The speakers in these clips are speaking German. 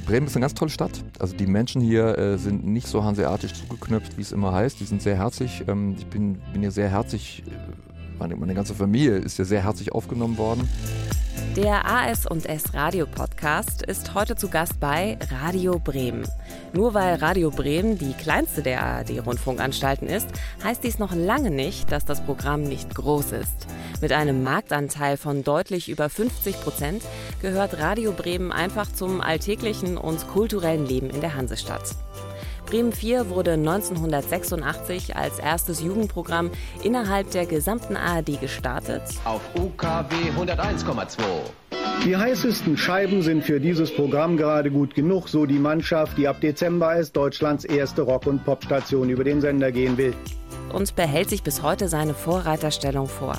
Bremen ist eine ganz tolle Stadt. Also die Menschen hier äh, sind nicht so hanseatisch zugeknöpft, wie es immer heißt. Die sind sehr herzlich. Ähm, ich bin, bin hier sehr herzlich, äh, meine, meine ganze Familie ist hier sehr herzlich aufgenommen worden. Der AS&S Radio Podcast ist heute zu Gast bei Radio Bremen. Nur weil Radio Bremen die kleinste der ARD Rundfunkanstalten ist, heißt dies noch lange nicht, dass das Programm nicht groß ist. Mit einem Marktanteil von deutlich über 50 Prozent gehört Radio Bremen einfach zum alltäglichen und kulturellen Leben in der Hansestadt. Bremen 4 wurde 1986 als erstes Jugendprogramm innerhalb der gesamten ARD gestartet. Auf UKW 101,2. Die heißesten Scheiben sind für dieses Programm gerade gut genug, so die Mannschaft, die ab Dezember als Deutschlands erste Rock- und Popstation über den Sender gehen will. Und behält sich bis heute seine Vorreiterstellung vor.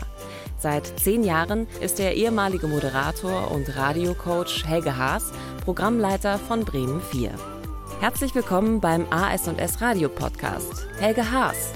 Seit zehn Jahren ist der ehemalige Moderator und Radiocoach Helge Haas Programmleiter von Bremen 4. Herzlich willkommen beim AS&S Radio Podcast. Helge Haas.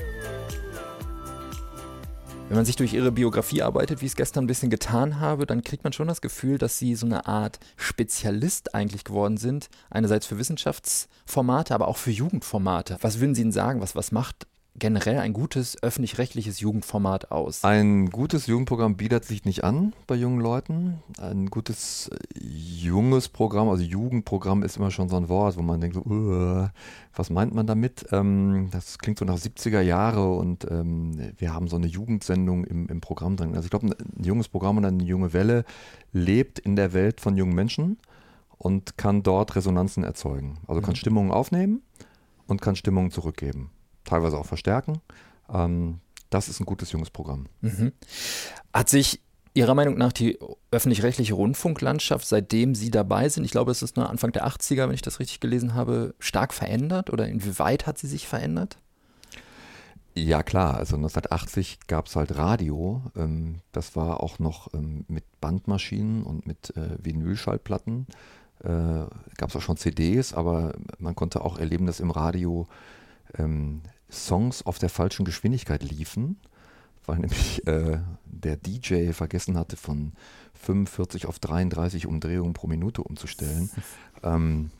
Wenn man sich durch ihre Biografie arbeitet, wie ich es gestern ein bisschen getan habe, dann kriegt man schon das Gefühl, dass sie so eine Art Spezialist eigentlich geworden sind. Einerseits für Wissenschaftsformate, aber auch für Jugendformate. Was würden Sie denn sagen? Was, was macht generell ein gutes öffentlich-rechtliches Jugendformat aus? Ein gutes Jugendprogramm bietet sich nicht an bei jungen Leuten. Ein gutes äh, junges Programm, also Jugendprogramm ist immer schon so ein Wort, wo man denkt, so, uh, was meint man damit? Ähm, das klingt so nach 70er Jahre und ähm, wir haben so eine Jugendsendung im, im Programm drin. Also ich glaube, ein, ein junges Programm und eine junge Welle lebt in der Welt von jungen Menschen und kann dort Resonanzen erzeugen. Also kann mhm. Stimmungen aufnehmen und kann Stimmungen zurückgeben teilweise auch verstärken. Ähm, das ist ein gutes junges Programm. Mhm. Hat sich Ihrer Meinung nach die öffentlich-rechtliche Rundfunklandschaft, seitdem Sie dabei sind, ich glaube, es ist nur Anfang der 80er, wenn ich das richtig gelesen habe, stark verändert oder inwieweit hat sie sich verändert? Ja klar, also 1980 gab es halt Radio. Ähm, das war auch noch ähm, mit Bandmaschinen und mit äh, Vinylschallplatten. Äh, gab es auch schon CDs, aber man konnte auch erleben, dass im Radio ähm, Songs auf der falschen Geschwindigkeit liefen, weil nämlich äh, der DJ vergessen hatte, von 45 auf 33 Umdrehungen pro Minute umzustellen. ähm,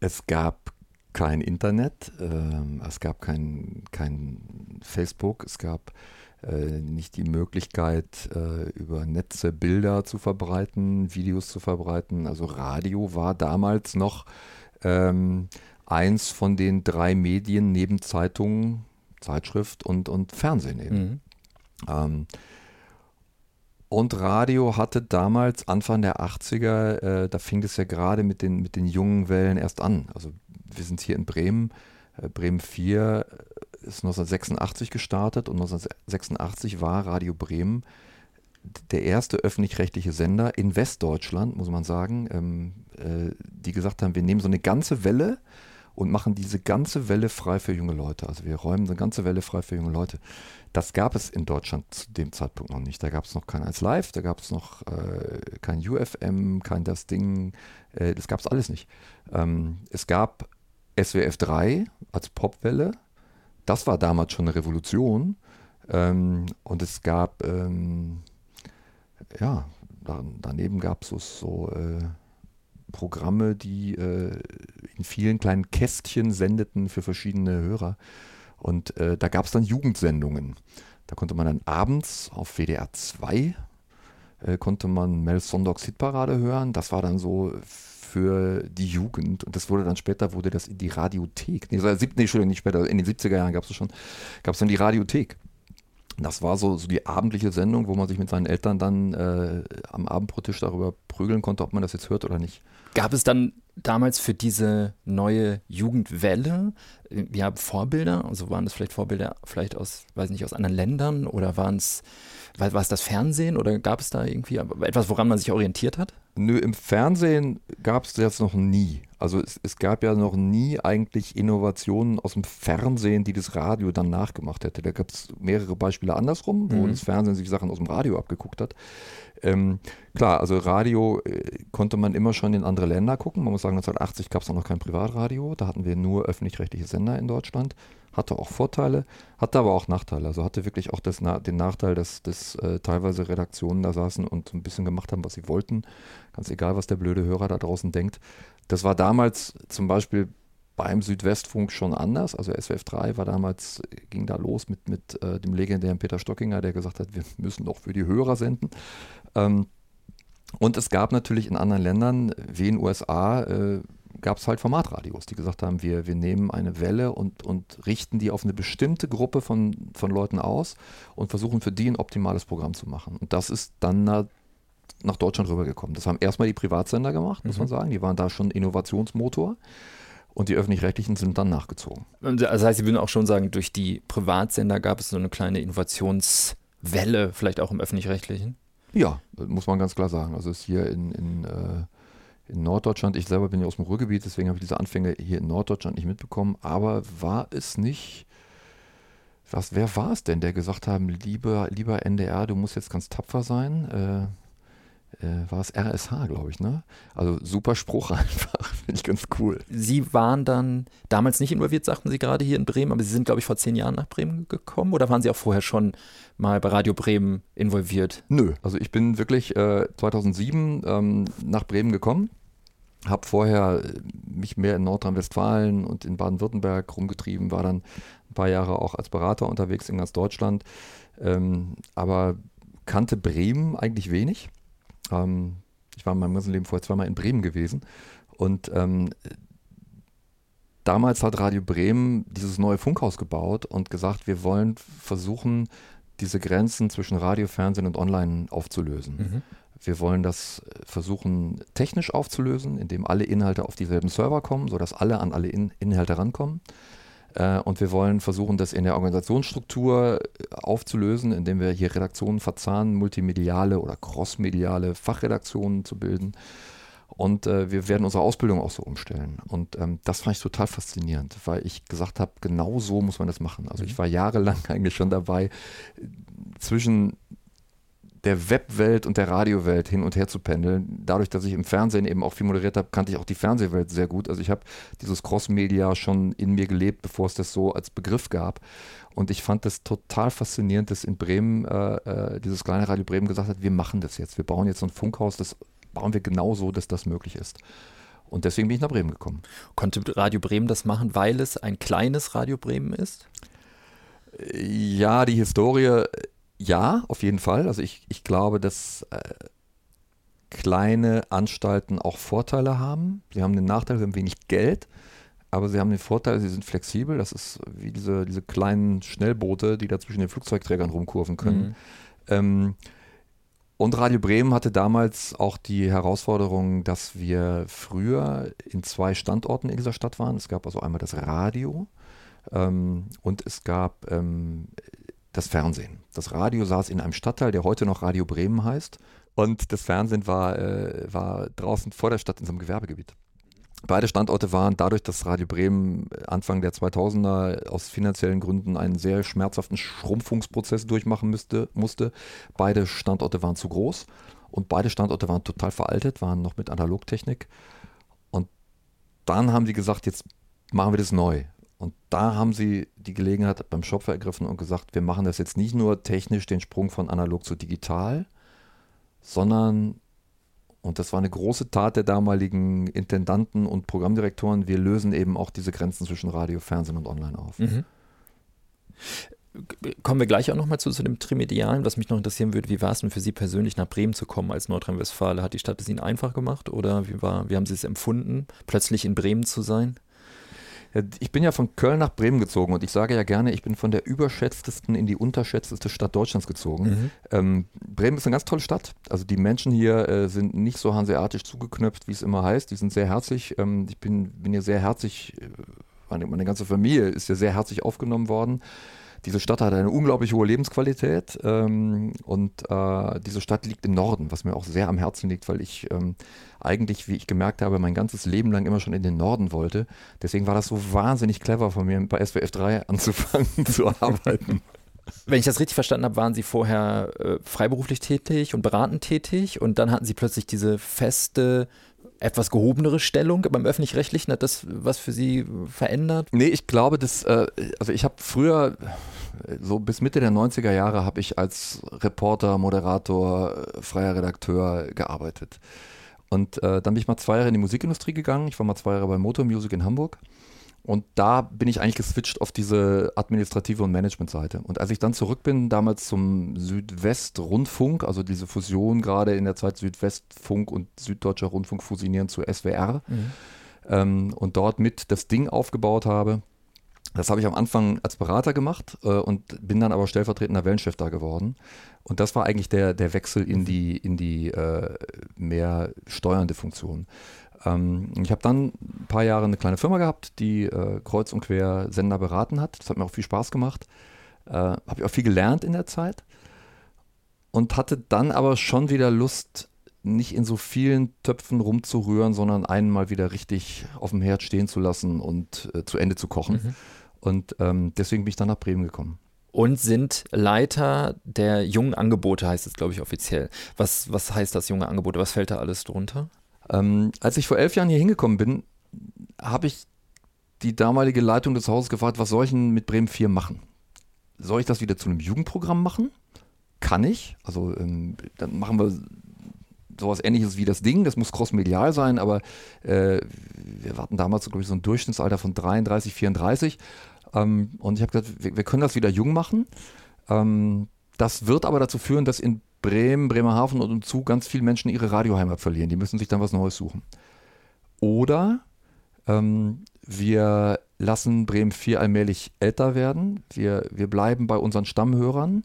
es gab kein Internet, äh, es gab kein, kein Facebook, es gab äh, nicht die Möglichkeit, äh, über Netze Bilder zu verbreiten, Videos zu verbreiten. Also Radio war damals noch ähm, eins von den drei Medien neben Zeitungen, Zeitschrift und, und Fernsehen eben. Mhm. Ähm, und Radio hatte damals, Anfang der 80er, äh, da fing es ja gerade mit den, mit den jungen Wellen erst an. Also wir sind hier in Bremen, äh, Bremen 4 ist 1986 gestartet und 1986 war Radio Bremen der erste öffentlich-rechtliche Sender in Westdeutschland, muss man sagen, ähm, äh, die gesagt haben, wir nehmen so eine ganze Welle und machen diese ganze Welle frei für junge Leute. Also wir räumen eine ganze Welle frei für junge Leute. Das gab es in Deutschland zu dem Zeitpunkt noch nicht. Da gab es noch kein 1 Live, da gab es noch äh, kein UFM, kein das Ding, äh, das gab es alles nicht. Ähm, es gab SWF 3 als Popwelle, das war damals schon eine Revolution. Ähm, und es gab, ähm, ja, da, daneben gab es so, so äh, Programme, die äh, in vielen kleinen Kästchen sendeten für verschiedene Hörer. Und äh, da gab es dann Jugendsendungen. Da konnte man dann abends auf WDR 2 äh, konnte man Mel Sondocks Hitparade hören. Das war dann so für die Jugend. Und das wurde dann später, wurde das in die Radiothek. Nee, nee Entschuldigung, nicht später, in den 70er Jahren gab es schon, gab es dann die Radiothek. Das war so, so die abendliche Sendung, wo man sich mit seinen Eltern dann äh, am Abendbrottisch darüber prügeln konnte, ob man das jetzt hört oder nicht. Gab es dann damals für diese neue Jugendwelle äh, ja, Vorbilder? Also waren das vielleicht Vorbilder vielleicht aus, weiß nicht, aus anderen Ländern oder waren es, war, war es das Fernsehen oder gab es da irgendwie etwas, woran man sich orientiert hat? Nö, im Fernsehen gab es das noch nie. Also es, es, gab ja noch nie eigentlich Innovationen aus dem Fernsehen, die das Radio dann nachgemacht hätte. Da gab es mehrere Beispiele andersrum, wo mhm. das Fernsehen sich Sachen aus dem Radio abgeguckt hat. Ähm, klar, also Radio äh, konnte man immer schon in andere Länder gucken. Man muss sagen, 1980 gab es noch kein Privatradio. Da hatten wir nur öffentlich-rechtliche Sender in Deutschland. Hatte auch Vorteile, hatte aber auch Nachteile. Also hatte wirklich auch das, den Nachteil, dass, dass äh, teilweise Redaktionen da saßen und ein bisschen gemacht haben, was sie wollten. Ganz egal, was der blöde Hörer da draußen denkt. Das war damals zum Beispiel beim Südwestfunk schon anders. Also SWF 3 war damals, ging da los mit, mit äh, dem legendären Peter Stockinger, der gesagt hat, wir müssen doch für die Hörer senden. Ähm, und es gab natürlich in anderen Ländern, wie in den USA, äh, gab es halt Formatradios, die gesagt haben, wir, wir nehmen eine Welle und, und richten die auf eine bestimmte Gruppe von, von Leuten aus und versuchen für die ein optimales Programm zu machen. Und das ist dann nach Deutschland rübergekommen. Das haben erstmal die Privatsender gemacht, muss mhm. man sagen. Die waren da schon Innovationsmotor und die öffentlich-rechtlichen sind dann nachgezogen. Das heißt, Sie würden auch schon sagen, durch die Privatsender gab es so eine kleine Innovationswelle, vielleicht auch im öffentlich-rechtlichen? Ja, muss man ganz klar sagen. Also es ist hier in, in, äh, in Norddeutschland, ich selber bin ja aus dem Ruhrgebiet, deswegen habe ich diese Anfänge hier in Norddeutschland nicht mitbekommen, aber war es nicht, was, wer war es denn, der gesagt haben, lieber, lieber NDR, du musst jetzt ganz tapfer sein? Äh, äh, war es RSH, glaube ich, ne? Also super Spruch einfach, finde ich ganz cool. Sie waren dann damals nicht involviert, sagten Sie gerade hier in Bremen, aber Sie sind, glaube ich, vor zehn Jahren nach Bremen gekommen oder waren Sie auch vorher schon mal bei Radio Bremen involviert? Nö, also ich bin wirklich äh, 2007 ähm, nach Bremen gekommen, habe vorher äh, mich mehr in Nordrhein-Westfalen und in Baden-Württemberg rumgetrieben, war dann ein paar Jahre auch als Berater unterwegs in ganz Deutschland, ähm, aber kannte Bremen eigentlich wenig ähm, ich war in meinem ganzen Leben vorher zweimal in Bremen gewesen und ähm, damals hat Radio Bremen dieses neue Funkhaus gebaut und gesagt, wir wollen versuchen, diese Grenzen zwischen Radio, Fernsehen und Online aufzulösen. Mhm. Wir wollen das äh, versuchen technisch aufzulösen, indem alle Inhalte auf dieselben Server kommen, sodass alle an alle In Inhalte rankommen. Äh, und wir wollen versuchen, das in der Organisationsstruktur äh, aufzulösen, indem wir hier Redaktionen verzahnen, multimediale oder crossmediale Fachredaktionen zu bilden. Und äh, wir werden unsere Ausbildung auch so umstellen. Und ähm, das fand ich total faszinierend, weil ich gesagt habe, genau so muss man das machen. Also ich mhm. war jahrelang eigentlich schon dabei, zwischen der Webwelt und der Radiowelt hin und her zu pendeln. Dadurch, dass ich im Fernsehen eben auch viel moderiert habe, kannte ich auch die Fernsehwelt sehr gut. Also ich habe dieses Crossmedia schon in mir gelebt, bevor es das so als Begriff gab. Und ich fand das total faszinierend, dass in Bremen, äh, äh dieses kleine Radio Bremen gesagt hat, wir machen das jetzt. Wir bauen jetzt so ein Funkhaus, das bauen wir genauso, dass das möglich ist. Und deswegen bin ich nach Bremen gekommen. Konnte Radio Bremen das machen, weil es ein kleines Radio Bremen ist? Ja, die Historie ja, auf jeden Fall. Also ich, ich glaube, dass äh, kleine Anstalten auch Vorteile haben. Sie haben den Nachteil, sie haben wenig Geld, aber sie haben den Vorteil, sie sind flexibel. Das ist wie diese, diese kleinen Schnellboote, die da zwischen den Flugzeugträgern rumkurven können. Mhm. Ähm, und Radio Bremen hatte damals auch die Herausforderung, dass wir früher in zwei Standorten in dieser Stadt waren. Es gab also einmal das Radio ähm, und es gab ähm, das Fernsehen. Das Radio saß in einem Stadtteil, der heute noch Radio Bremen heißt. Und das Fernsehen war, äh, war draußen vor der Stadt in so einem Gewerbegebiet. Beide Standorte waren dadurch, dass Radio Bremen Anfang der 2000er aus finanziellen Gründen einen sehr schmerzhaften Schrumpfungsprozess durchmachen müsste, musste. Beide Standorte waren zu groß und beide Standorte waren total veraltet, waren noch mit Analogtechnik. Und dann haben sie gesagt, jetzt machen wir das neu. Und da haben sie die Gelegenheit beim Schopfer ergriffen und gesagt, wir machen das jetzt nicht nur technisch den Sprung von analog zu digital, sondern, und das war eine große Tat der damaligen Intendanten und Programmdirektoren, wir lösen eben auch diese Grenzen zwischen Radio, Fernsehen und Online auf. Mhm. Kommen wir gleich auch nochmal zu, zu dem Trimedialen. Was mich noch interessieren würde, wie war es denn für Sie persönlich nach Bremen zu kommen als Nordrhein-Westfale? Hat die Stadt es Ihnen einfach gemacht oder wie, war, wie haben Sie es empfunden, plötzlich in Bremen zu sein? Ich bin ja von Köln nach Bremen gezogen und ich sage ja gerne, ich bin von der überschätztesten in die unterschätzteste Stadt Deutschlands gezogen. Mhm. Ähm, Bremen ist eine ganz tolle Stadt. Also die Menschen hier äh, sind nicht so hanseatisch zugeknöpft, wie es immer heißt. Die sind sehr herzlich. Ähm, ich bin, bin hier sehr herzlich, äh, meine, meine ganze Familie ist hier sehr herzlich aufgenommen worden. Diese Stadt hat eine unglaublich hohe Lebensqualität ähm, und äh, diese Stadt liegt im Norden, was mir auch sehr am Herzen liegt, weil ich ähm, eigentlich, wie ich gemerkt habe, mein ganzes Leben lang immer schon in den Norden wollte. Deswegen war das so wahnsinnig clever von mir, bei SWF 3 anzufangen zu arbeiten. Wenn ich das richtig verstanden habe, waren Sie vorher äh, freiberuflich tätig und beratend tätig und dann hatten Sie plötzlich diese feste, etwas gehobenere Stellung beim öffentlich-rechtlichen. Hat das was für Sie verändert? Nee, ich glaube, dass, äh, also ich habe früher, so bis Mitte der 90er Jahre, habe ich als Reporter, Moderator, freier Redakteur gearbeitet. Und äh, dann bin ich mal zwei Jahre in die Musikindustrie gegangen. Ich war mal zwei Jahre bei Motor Music in Hamburg. Und da bin ich eigentlich geswitcht auf diese administrative und Managementseite. Und als ich dann zurück bin, damals zum Südwestrundfunk, also diese Fusion gerade in der Zeit Südwestfunk und Süddeutscher Rundfunk fusionieren zu SWR mhm. ähm, und dort mit das Ding aufgebaut habe, das habe ich am Anfang als Berater gemacht äh, und bin dann aber stellvertretender Wellenchef da geworden. Und das war eigentlich der, der Wechsel in die, in die äh, mehr steuernde Funktion. Ähm, ich habe dann ein paar Jahre eine kleine Firma gehabt, die äh, kreuz und quer Sender beraten hat. Das hat mir auch viel Spaß gemacht. Äh, habe ich auch viel gelernt in der Zeit. Und hatte dann aber schon wieder Lust, nicht in so vielen Töpfen rumzurühren, sondern einen mal wieder richtig auf dem Herd stehen zu lassen und äh, zu Ende zu kochen. Mhm. Und ähm, deswegen bin ich dann nach Bremen gekommen. Und sind Leiter der jungen Angebote, heißt es, glaube ich, offiziell. Was, was heißt das junge Angebote? Was fällt da alles drunter? Ähm, als ich vor elf Jahren hier hingekommen bin, habe ich die damalige Leitung des Hauses gefragt, was soll ich denn mit Bremen 4 machen? Soll ich das wieder zu einem Jugendprogramm machen? Kann ich. Also ähm, dann machen wir sowas ähnliches wie das Ding, das muss crossmedial sein, aber äh, wir hatten damals, glaube ich, so ein Durchschnittsalter von 33, 34 ähm, und ich habe gesagt, wir, wir, können das wieder jung machen. Ähm, das wird aber dazu führen, dass in Bremen, Bremerhaven und umzu ganz viele Menschen ihre Radioheimat verlieren. Die müssen sich dann was Neues suchen. Oder ähm, wir lassen Bremen 4 allmählich älter werden. Wir, wir bleiben bei unseren Stammhörern.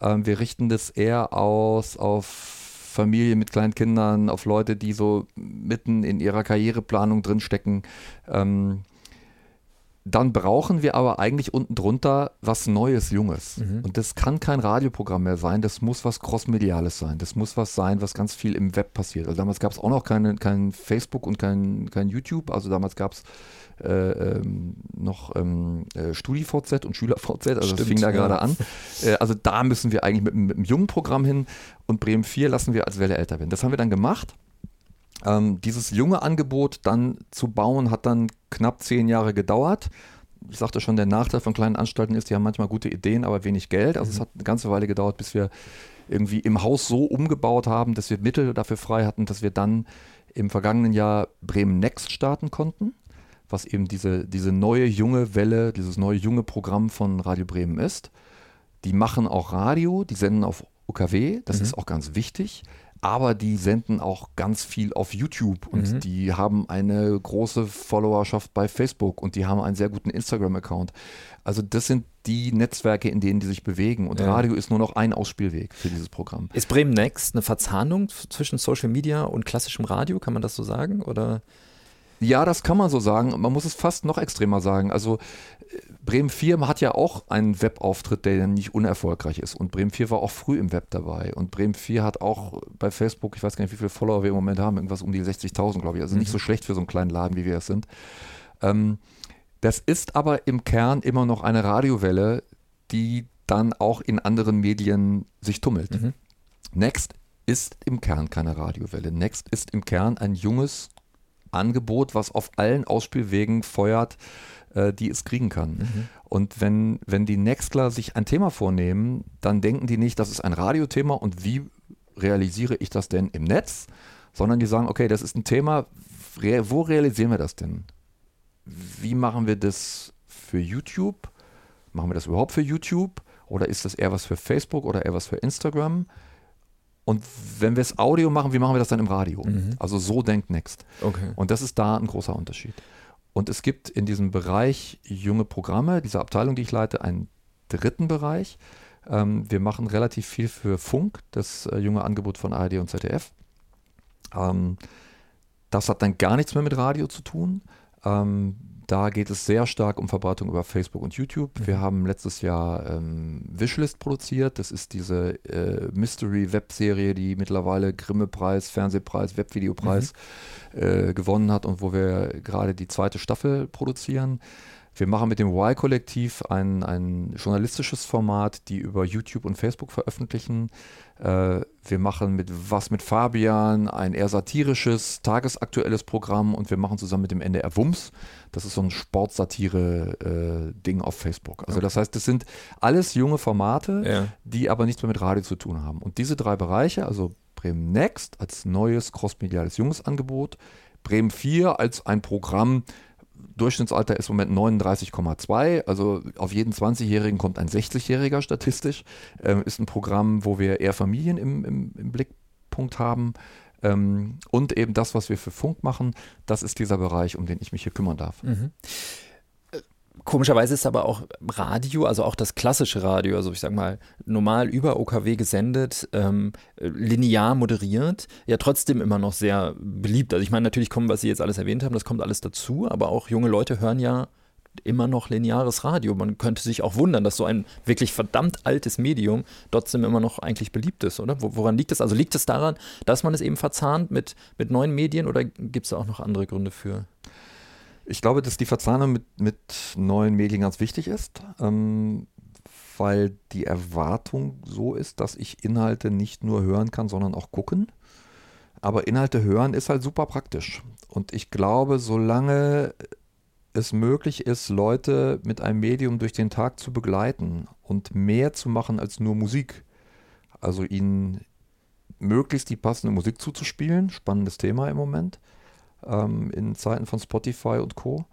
Ähm, wir richten das eher aus auf Familien mit kleinen Kindern, auf Leute, die so mitten in ihrer Karriereplanung drinstecken. Ähm, dann brauchen wir aber eigentlich unten drunter was Neues, Junges. Mhm. Und das kann kein Radioprogramm mehr sein, das muss was Crossmediales sein. Das muss was sein, was ganz viel im Web passiert. Also damals gab es auch noch keine, kein Facebook und kein, kein YouTube. Also damals gab es äh, ähm, noch ähm, äh, StudiVZ und SchülerVZ, also Stimmt, das fing da ja. gerade an. Äh, also da müssen wir eigentlich mit, mit einem jungen Programm hin und Bremen 4 lassen wir als Welle älter werden. Das haben wir dann gemacht. Ähm, dieses junge Angebot dann zu bauen, hat dann knapp zehn Jahre gedauert. Ich sagte schon, der Nachteil von kleinen Anstalten ist, die haben manchmal gute Ideen, aber wenig Geld. Also mhm. es hat eine ganze Weile gedauert, bis wir irgendwie im Haus so umgebaut haben, dass wir Mittel dafür frei hatten, dass wir dann im vergangenen Jahr Bremen Next starten konnten, was eben diese, diese neue junge Welle, dieses neue junge Programm von Radio Bremen ist. Die machen auch Radio, die senden auf UKW, das mhm. ist auch ganz wichtig aber die senden auch ganz viel auf YouTube und mhm. die haben eine große Followerschaft bei Facebook und die haben einen sehr guten Instagram-Account. Also das sind die Netzwerke, in denen die sich bewegen und ja. Radio ist nur noch ein Ausspielweg für dieses Programm. Ist Bremen Next eine Verzahnung zwischen Social Media und klassischem Radio, kann man das so sagen oder? Ja, das kann man so sagen. Man muss es fast noch extremer sagen. Also Bremen 4 hat ja auch einen Webauftritt, der nicht unerfolgreich ist. Und Bremen 4 war auch früh im Web dabei. Und Bremen 4 hat auch bei Facebook, ich weiß gar nicht, wie viele Follower wir im Moment haben, irgendwas um die 60.000, glaube ich. Also mhm. nicht so schlecht für so einen kleinen Laden, wie wir es sind. Ähm, das ist aber im Kern immer noch eine Radiowelle, die dann auch in anderen Medien sich tummelt. Mhm. Next ist im Kern keine Radiowelle. Next ist im Kern ein junges Angebot, was auf allen Ausspielwegen feuert äh, die es kriegen kann. Mhm. Und wenn, wenn die Nextler sich ein Thema vornehmen, dann denken die nicht, das ist ein Radiothema und wie realisiere ich das denn im Netz, sondern die sagen, okay, das ist ein Thema, wo realisieren wir das denn? Wie machen wir das für YouTube? Machen wir das überhaupt für YouTube? Oder ist das eher was für Facebook oder eher was für Instagram? Und wenn wir es Audio machen, wie machen wir das dann im Radio? Mhm. Also so denkt Next. Okay. Und das ist da ein großer Unterschied. Und es gibt in diesem Bereich junge Programme, dieser Abteilung, die ich leite, einen dritten Bereich. Ähm, wir machen relativ viel für Funk, das äh, junge Angebot von ARD und ZDF. Ähm, das hat dann gar nichts mehr mit Radio zu tun. Ähm, da geht es sehr stark um Verbreitung über Facebook und YouTube. Mhm. Wir haben letztes Jahr ähm, Wishlist produziert. Das ist diese äh, Mystery-Webserie, die mittlerweile Grimme-Preis, Fernsehpreis, Webvideopreis mhm. äh, gewonnen hat und wo wir gerade die zweite Staffel produzieren. Wir machen mit dem Y-Kollektiv ein, ein journalistisches Format, die über YouTube und Facebook veröffentlichen. Äh, wir machen mit was mit Fabian ein eher satirisches, tagesaktuelles Programm und wir machen zusammen mit dem NDR Wums. Das ist so ein Sportsatire-Ding äh, auf Facebook. Also das heißt, das sind alles junge Formate, Ja. die aber nichts mehr mit Radio zu tun haben. Und diese drei Bereiche, also Bremen Next als neues crossmediales junges Angebot, Bremen 4 als ein Programm, Durchschnittsalter ist im Moment 39,2, also auf jeden 20-Jährigen kommt ein 60-Jähriger statistisch, ähm, ist ein Programm, wo wir eher Familien im, im, im Blickpunkt haben. Ähm, und eben das, was wir für Funk machen, das ist dieser Bereich, um den ich mich hier kümmern darf. Komischerweise ist aber auch Radio, also auch das klassische Radio, also ich sag mal, normal über OKW gesendet, ähm, linear moderiert, ja trotzdem immer noch sehr beliebt. Also ich meine, natürlich kommen, was Sie jetzt alles erwähnt haben, das kommt alles dazu, aber auch junge Leute hören ja immer noch lineares Radio. Man könnte sich auch wundern, dass so ein wirklich verdammt altes Medium trotzdem immer noch eigentlich beliebt ist, oder? Wo- Woran liegt es? Also liegt es daran, dass man es eben verzahnt mit, mit neuen Medien oder gibt es da auch noch andere Gründe für? Ich glaube, dass die Verzahnung mit, mit neuen Medien ganz wichtig ist, ähm, weil die Erwartung so ist, dass ich Inhalte nicht nur hören kann, sondern auch gucken. Aber Inhalte hören ist halt super praktisch. Und ich glaube, solange es möglich ist, Leute mit einem Medium durch den Tag zu begleiten und mehr zu machen als nur Musik, also ihnen möglichst die passende Musik zuzuspielen, spannendes Thema im Moment, ähm, in Zeiten von Spotify und Co.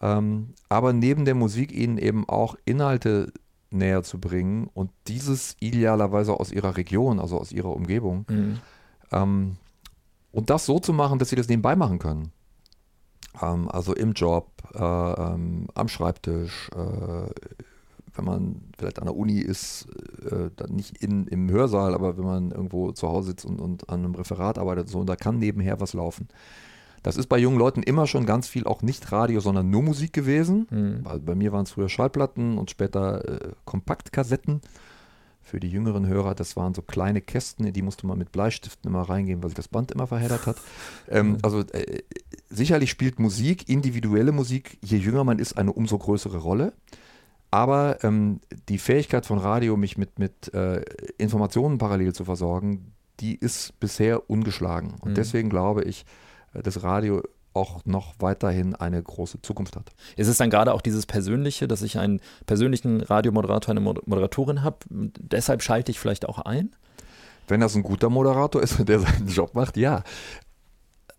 Ähm, aber neben der Musik ihnen eben auch Inhalte näher zu bringen und dieses idealerweise aus ihrer Region, also aus ihrer Umgebung. Ähm, und das so zu machen, dass sie das nebenbei machen können. Ähm, also im Job, äh, ähm, am Schreibtisch, äh, wenn man vielleicht an der Uni ist, äh, dann nicht in, im Hörsaal, aber wenn man irgendwo zu Hause sitzt und, und an einem Referat arbeitet, so, und da kann nebenher was laufen. Das ist bei jungen Leuten immer schon ganz viel auch nicht Radio, sondern nur Musik gewesen. Weil bei mir waren es früher Schallplatten und später äh, Kompaktkassetten. Für die jüngeren Hörer, das waren so kleine Kästen, in die musste man mit Bleistiften immer reingehen, weil sich das Band immer verheddert hat. Ähm, also äh, sicherlich spielt Musik, individuelle Musik, je jünger man ist, eine umso größere Rolle. Aber ähm, die Fähigkeit von Radio, mich mit, mit äh, Informationen parallel zu versorgen, die ist bisher ungeschlagen. Und Mhm. deswegen glaube ich, äh, dass Radio auch noch weiterhin eine große Zukunft hat. Ist es dann gerade auch dieses Persönliche, dass ich einen persönlichen Radiomoderator, eine Moder- Moderatorin habe? Deshalb schalte ich vielleicht auch ein? Wenn das ein guter Moderator ist und der seinen Job macht, ja.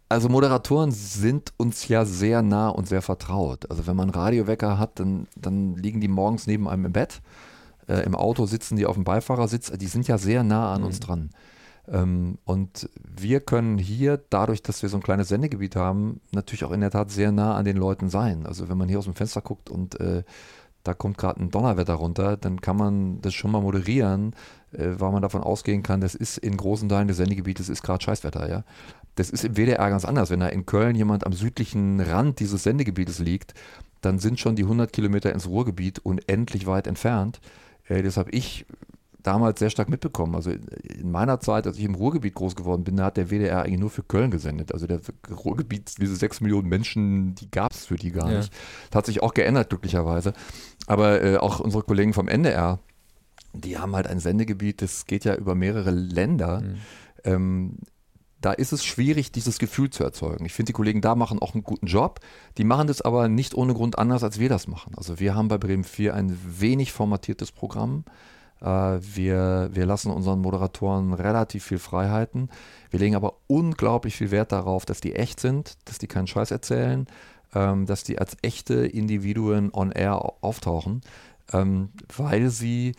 Also Moderatoren sind uns ja sehr nah und sehr vertraut. Also wenn man Radiowecker hat, dann, dann liegen die morgens neben einem im Bett. Äh, Im Auto sitzen die auf dem Beifahrersitz. Die sind ja sehr nah an uns dran. Ähm, und wir können hier, dadurch, dass wir so ein kleines Sendegebiet haben, natürlich auch in der Tat sehr nah an den Leuten sein. Also wenn man hier aus dem Fenster guckt und äh, da kommt gerade ein Donnerwetter runter, dann kann man das schon mal moderieren, äh, weil man davon ausgehen kann, das ist in großen Teilen des Sendegebietes ist gerade Scheißwetter, ja. Das ist im WDR ganz anders. Wenn da in Köln jemand am südlichen Rand dieses Sendegebietes liegt, dann sind schon die 100 Kilometer ins Ruhrgebiet unendlich weit entfernt. Äh, das ich damals sehr stark mitbekommen. Also in meiner Zeit, als ich im Ruhrgebiet groß geworden bin, da hat der WDR eigentlich nur für Köln gesendet. Also der Ruhrgebiet, diese sechs Millionen Menschen, die gab es für die gar Ja. nicht. Das hat sich auch geändert, glücklicherweise. Aber äh, auch unsere Kollegen vom NDR, die haben halt ein Sendegebiet, das geht ja über mehrere Länder. Ähm, da ist es schwierig, dieses Gefühl zu erzeugen. Ich finde, die Kollegen da machen auch einen guten Job. Die machen das aber nicht ohne Grund anders, als wir das machen. Also wir haben bei Bremen 4 ein wenig formatiertes Programm. Äh, wir, wir lassen unseren Moderatoren relativ viel Freiheiten. Wir legen aber unglaublich viel Wert darauf, dass die echt sind, dass die keinen Scheiß erzählen, ähm, dass die als echte Individuen on air au- auftauchen, ähm, weil sie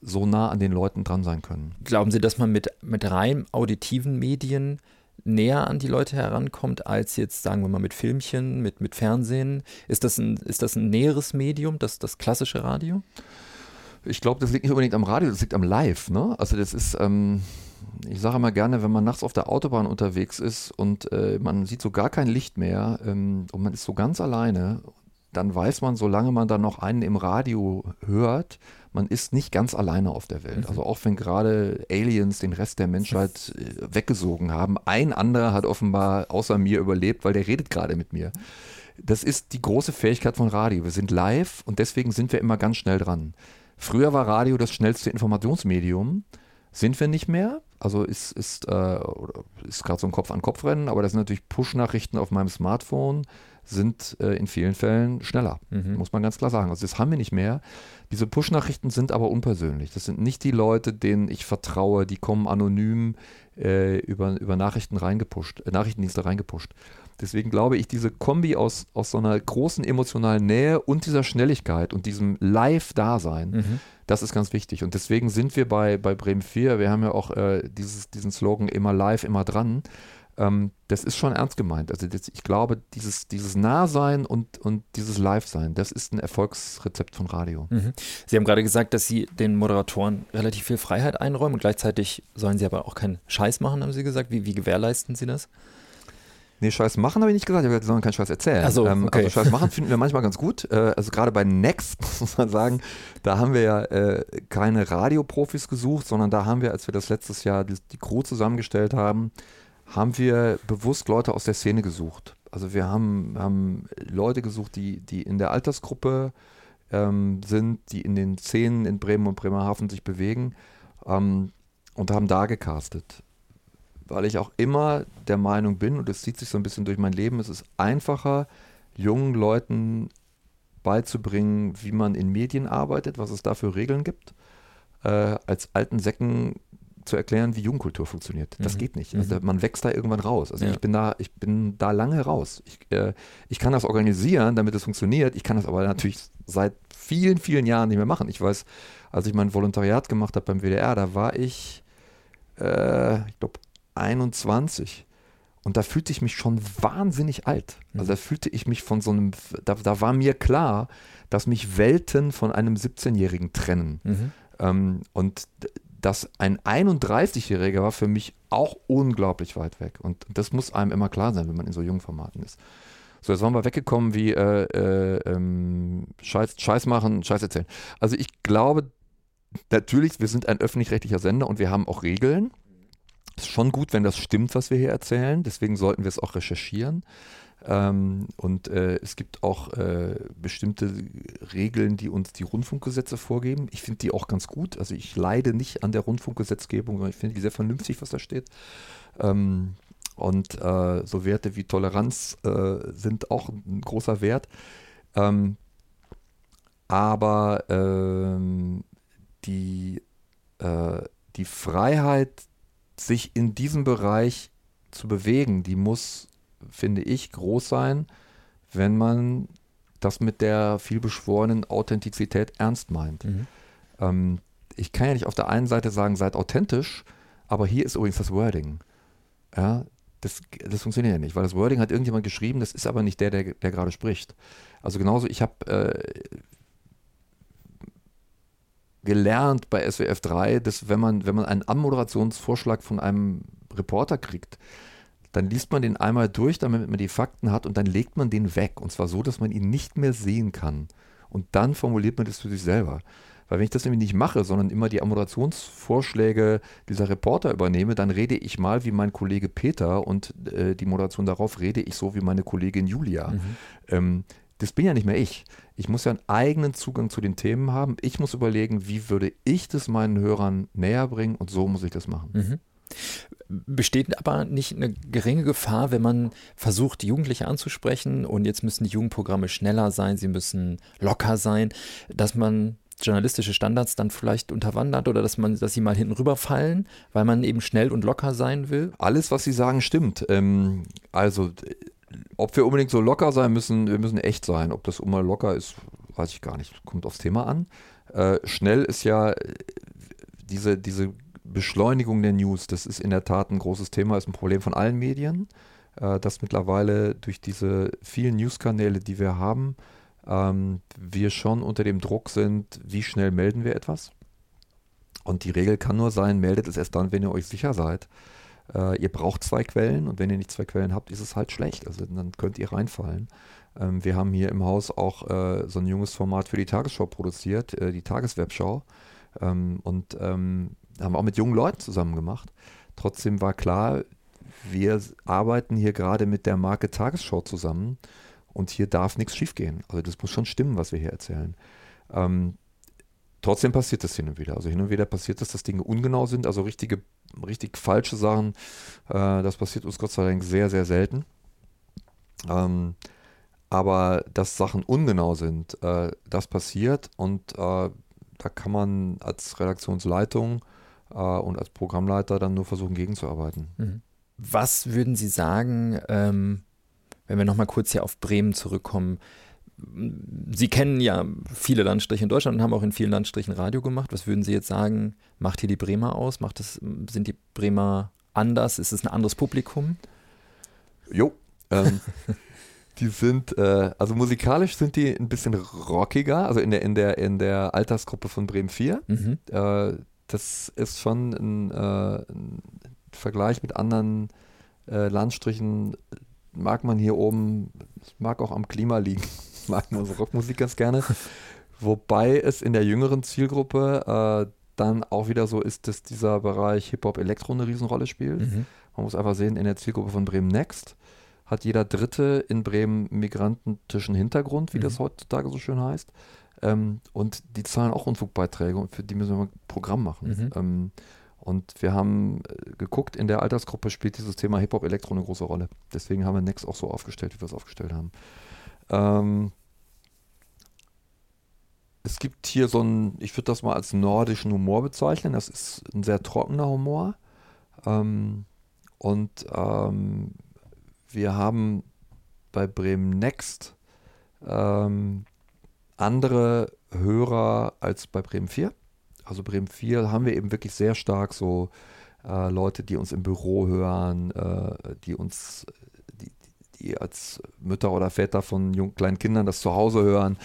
so nah an den Leuten dran sein können. Glauben Sie, dass man mit, mit rein auditiven Medien näher an die Leute herankommt, als jetzt, sagen wir mal, mit Filmchen, mit, mit Fernsehen? Ist das, ein, ist das ein näheres Medium, das, das klassische Radio? Ich glaube, das liegt nicht unbedingt am Radio, das liegt am Live. Ne? Also das ist, ähm, ich sage immer gerne, wenn man nachts auf der Autobahn unterwegs ist und äh, man sieht so gar kein Licht mehr ähm, und man ist so ganz alleine, dann weiß man, solange man dann noch einen im Radio hört, man ist nicht ganz alleine auf der Welt. Also auch wenn gerade Aliens den Rest der Menschheit äh, weggesogen haben, ein anderer hat offenbar außer mir überlebt, weil der redet gerade mit mir. das ist die große Fähigkeit von Radio. Wir sind live und deswegen sind wir immer ganz schnell dran. Früher war Radio das schnellste Informationsmedium. Sind wir nicht mehr. Also ist, ist, äh, ist gerade so ein Kopf-an-Kopf-Rennen, aber das sind natürlich Push-Nachrichten auf meinem Smartphone, sind äh, in vielen Fällen schneller, mhm. muss man ganz klar sagen. Also das haben wir nicht mehr. Diese Push-Nachrichten sind aber unpersönlich. Das sind nicht die Leute, denen ich vertraue, die kommen anonym äh, über, über Nachrichten reingepusht, äh, Nachrichtendienste reingepusht. Deswegen glaube ich, diese Kombi aus, aus so einer großen emotionalen Nähe und dieser Schnelligkeit und diesem Live-Dasein, mhm. das ist ganz wichtig. Und deswegen sind wir bei, bei Bremen 4, wir haben ja auch äh, dieses, diesen Slogan immer live, immer dran. Ähm, das ist schon ernst gemeint. Also das, ich glaube, dieses, dieses Nahsein und, und dieses Live-Sein, das ist ein Erfolgsrezept von Radio. Mhm. Sie haben gerade gesagt, dass Sie den Moderatoren relativ viel Freiheit einräumen und gleichzeitig sollen Sie aber auch keinen Scheiß machen, haben Sie gesagt. Wie, wie gewährleisten Sie das? Nee, Scheiß machen habe ich nicht gesagt, ich habe gesagt, sie sollen keinen Scheiß erzählen. Also, ähm, okay. also Scheiß machen finden wir manchmal ganz gut. Äh, also gerade bei Next muss man sagen, da haben wir ja äh, keine Radioprofis gesucht, sondern da haben wir, als wir das letztes Jahr die, die Crew zusammengestellt haben, haben wir bewusst Leute aus der Szene gesucht. Also wir haben, haben Leute gesucht, die, die in der Altersgruppe ähm, sind, die in den Szenen in Bremen und Bremerhaven sich bewegen ähm, und haben da gecastet weil ich auch immer der Meinung bin, und das zieht sich so ein bisschen durch mein Leben, es ist einfacher, jungen Leuten beizubringen, wie man in Medien arbeitet, was es da für Regeln gibt, äh, als alten Säcken zu erklären, wie Jugendkultur funktioniert. Das mhm. geht nicht. Also mhm. man wächst da irgendwann raus. Also ja. ich bin da, ich bin da lange raus. Ich, äh, ich kann das organisieren, damit es funktioniert. Ich kann das aber natürlich seit vielen, vielen Jahren nicht mehr machen. Ich weiß, als ich mein Volontariat gemacht habe beim WDR, da war ich, äh, ich glaube, 21. Und da fühlte ich mich schon wahnsinnig alt. Also da fühlte ich mich von so einem, da, da war mir klar, dass mich Welten von einem 17-Jährigen trennen. Mhm. Ähm, und dass ein 31-Jähriger war für mich auch unglaublich weit weg. Und das muss einem immer klar sein, wenn man in so jungen Formaten ist. So, jetzt waren wir weggekommen wie äh, äh, ähm, Scheiß, Scheiß machen, Scheiß erzählen. Also ich glaube, natürlich, wir sind ein öffentlich-rechtlicher Sender und wir haben auch Regeln. Ist schon gut, wenn das stimmt, was wir hier erzählen. Deswegen sollten wir es auch recherchieren. Ähm, und äh, es gibt auch äh, bestimmte Regeln, die uns die Rundfunkgesetze vorgeben. Ich finde die auch ganz gut. Also ich leide nicht an der Rundfunkgesetzgebung, sondern ich finde die sehr vernünftig, was da steht. Ähm, und äh, so Werte wie Toleranz äh, sind auch ein großer Wert. Ähm, aber ähm, die, äh, die Freiheit sich in diesem Bereich zu bewegen, die muss, finde ich, groß sein, wenn man das mit der vielbeschworenen Authentizität ernst meint. Mhm. Ähm, ich kann ja nicht auf der einen Seite sagen, seid authentisch, aber hier ist übrigens das Wording. Ja, das, das funktioniert ja nicht, weil das Wording hat irgendjemand geschrieben, das ist aber nicht der, der, der gerade spricht. Also genauso, ich habe äh, gelernt bei SWF 3, dass wenn man, wenn man einen Anmoderationsvorschlag von einem Reporter kriegt, dann liest man den einmal durch, damit man die Fakten hat und dann legt man den weg. Und zwar so, dass man ihn nicht mehr sehen kann. Und dann formuliert man das für sich selber. Weil wenn ich das nämlich nicht mache, sondern immer die Moderationsvorschläge dieser Reporter übernehme, dann rede ich mal wie mein Kollege Peter und äh, die Moderation darauf rede ich so wie meine Kollegin Julia. Mhm. Ähm, das bin ja nicht mehr ich. Ich muss ja einen eigenen Zugang zu den Themen haben. Ich muss überlegen, wie würde ich das meinen Hörern näher bringen und so muss ich das machen. Mhm. Besteht aber nicht eine geringe Gefahr, wenn man versucht, Jugendliche anzusprechen und jetzt müssen die Jugendprogramme schneller sein, sie müssen locker sein, dass man journalistische Standards dann vielleicht unterwandert oder dass man, dass sie mal hinten rüberfallen, weil man eben schnell und locker sein will? Alles, was Sie sagen, stimmt. Ähm, also ob wir unbedingt so locker sein müssen, wir müssen echt sein. Ob das immer locker ist, weiß ich gar nicht. Kommt aufs Thema an. Äh, schnell ist ja äh, diese, diese Beschleunigung der News, das ist in der Tat ein großes Thema, ist ein Problem von allen Medien, äh, dass mittlerweile durch diese vielen Newskanäle, die wir haben, ähm, wir schon unter dem Druck sind, wie schnell melden wir etwas. Und die Regel kann nur sein, meldet es erst dann, wenn ihr euch sicher seid. Äh, ihr braucht zwei Quellen und wenn ihr nicht zwei Quellen habt, ist es halt schlecht. Also dann könnt ihr reinfallen. Ähm, wir haben hier im Haus auch äh, so ein junges Format für die Tagesschau produziert, äh, die Tageswebschau. Ähm, und ähm, haben auch mit jungen Leuten zusammen gemacht. Trotzdem war klar, wir arbeiten hier gerade mit der Marke Tagesschau zusammen. Und hier darf nichts schiefgehen. Also das muss schon stimmen, was wir hier erzählen. Ähm, trotzdem passiert das hin und wieder. Also hin und wieder passiert es, dass Dinge ungenau sind, also richtige, richtig falsche Sachen. Äh, das passiert uns Gott sei Dank sehr, sehr selten. Ähm, aber dass Sachen ungenau sind, äh, das passiert und äh, da kann man als Redaktionsleitung äh, und als Programmleiter dann nur versuchen, gegenzuarbeiten. Mhm. Was würden Sie sagen, ähm, wenn wir nochmal kurz hier auf Bremen zurückkommen? Sie kennen ja viele Landstriche in Deutschland und haben auch in vielen Landstrichen Radio gemacht. Was würden Sie jetzt sagen, macht hier die Bremer aus? Macht das, sind die Bremer anders? Ist es ein anderes Publikum? Jo. Ähm, die sind, äh, also musikalisch sind die ein bisschen rockiger, also in der, in der, in der Altersgruppe von Bremen 4. Mhm. Äh, das ist schon ein, äh, ein Vergleich mit anderen äh, Landstrichen, mag man hier oben, mag auch am Klima liegen, mag man unsere Rockmusik ganz gerne. Wobei es in der jüngeren Zielgruppe äh, dann auch wieder so ist, dass dieser Bereich Hip-Hop-Elektro eine Riesenrolle spielt. Mhm. Man muss einfach sehen, in der Zielgruppe von Bremen Next hat jeder Dritte in Bremen migrantischen Hintergrund, wie mhm. das heutzutage so schön heißt. Ähm, und die zahlen auch Unfugbeiträge und für die müssen wir ein Programm machen. Mhm. Ähm, und wir haben äh, geguckt, in der Altersgruppe spielt dieses Thema Hip-Hop-Elektro eine große Rolle. Deswegen haben wir Next auch so aufgestellt, wie wir es aufgestellt haben. Ähm, es gibt hier so einen, ich würde das mal als nordischen Humor bezeichnen. Das ist ein sehr trockener Humor. Ähm, und ähm, wir haben bei Bremen Next ähm, andere Hörer als bei Bremen 4. Also Bremen 4 haben wir eben wirklich sehr stark so äh, Leute, die uns im Büro hören, äh, die uns, die, als Mütter oder Väter von jungen, kleinen Kindern das zu Hause hören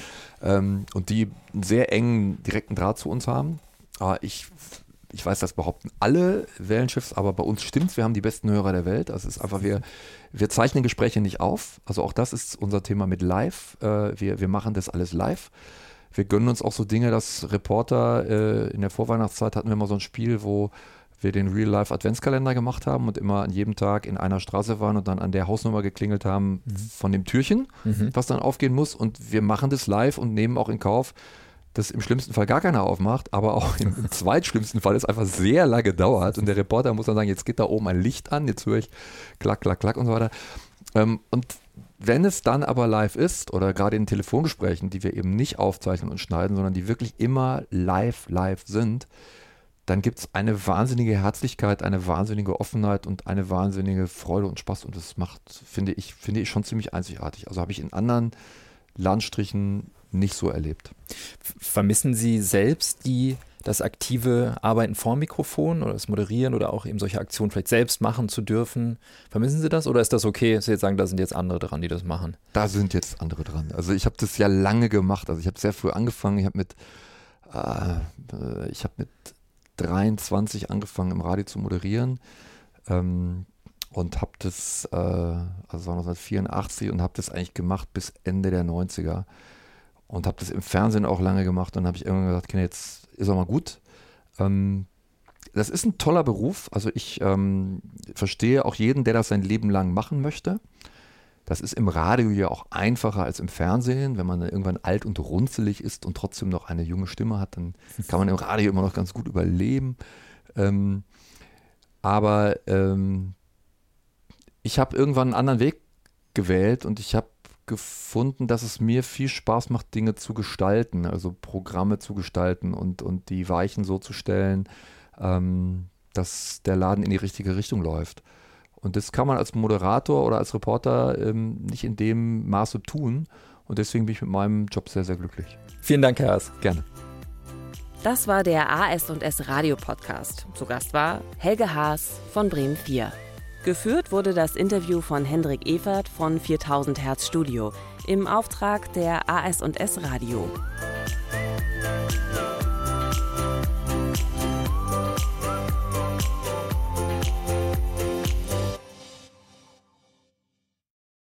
ähm, und die einen sehr engen, direkten Draht zu uns haben. Aber ich, ich weiß, das behaupten alle Wellenschiffs, aber bei uns stimmt Wir haben die besten Hörer der Welt. Also es ist einfach, wir, wir zeichnen Gespräche nicht auf. Also auch das ist unser Thema mit live. Äh, wir, wir machen das alles live wir gönnen uns auch so Dinge, dass Reporter äh, in der Vorweihnachtszeit hatten wir mal so ein Spiel, wo wir den Real-Life-Adventskalender gemacht haben und immer an jedem Tag in einer Straße waren und dann an der Hausnummer geklingelt haben mhm. von dem Türchen, mhm. was dann aufgehen muss. Und wir machen das live und nehmen auch in Kauf, dass im schlimmsten Fall gar keiner aufmacht, aber auch im, im zweitschlimmsten Fall es einfach sehr lange dauert und der Reporter muss dann sagen, jetzt geht da oben ein Licht an, jetzt höre ich klack, klack, klack und so weiter. Ähm, und wenn es dann aber live ist oder gerade in Telefongesprächen, die wir eben nicht aufzeichnen und schneiden, sondern die wirklich immer live, live sind, dann gibt es eine wahnsinnige Herzlichkeit, eine wahnsinnige Offenheit und eine wahnsinnige Freude und Spaß. Und das macht, finde ich, finde ich schon ziemlich einzigartig. Also habe ich in anderen Landstrichen nicht so erlebt. Vermissen Sie selbst die das aktive Arbeiten vor Mikrofon oder das Moderieren oder auch eben solche Aktionen vielleicht selbst machen zu dürfen. Vermissen Sie das oder ist das okay, dass Sie jetzt sagen, da sind jetzt andere dran, die das machen? Da sind jetzt andere dran. Also ich habe das ja lange gemacht. Also ich habe sehr früh angefangen. Ich habe mit, äh, ich habe mit 23 angefangen im Radio zu moderieren ähm, und habe das, äh, also 1984 und habe das eigentlich gemacht bis Ende der 90er und habe das im Fernsehen auch lange gemacht und habe ich irgendwann gesagt, okay, jetzt ist auch mal gut. Ähm, das ist ein toller Beruf. Also ich ähm, verstehe auch jeden, der das sein Leben lang machen möchte. Das ist im Radio ja auch einfacher als im Fernsehen. Wenn man irgendwann alt und runzelig ist und trotzdem noch eine junge Stimme hat, dann kann man im Radio immer noch ganz gut überleben. Ähm, aber ähm, ich habe irgendwann einen anderen Weg gewählt und ich habe gefunden, dass es mir viel Spaß macht, Dinge zu gestalten, also Programme zu gestalten und, und die Weichen so zu stellen, ähm, dass der Laden in die richtige Richtung läuft. Und das kann man als Moderator oder als Reporter ähm, nicht in dem Maße tun. Und deswegen bin ich mit meinem Job sehr, sehr glücklich. Vielen Dank, Herr Haas. Gerne. Das war der AS&S Radio Podcast. Zu Gast war Helge Haas von Bremen 4. Geführt wurde das Interview von Hendrik Evert von 4000 Hertz Studio im Auftrag der AS&S Radio.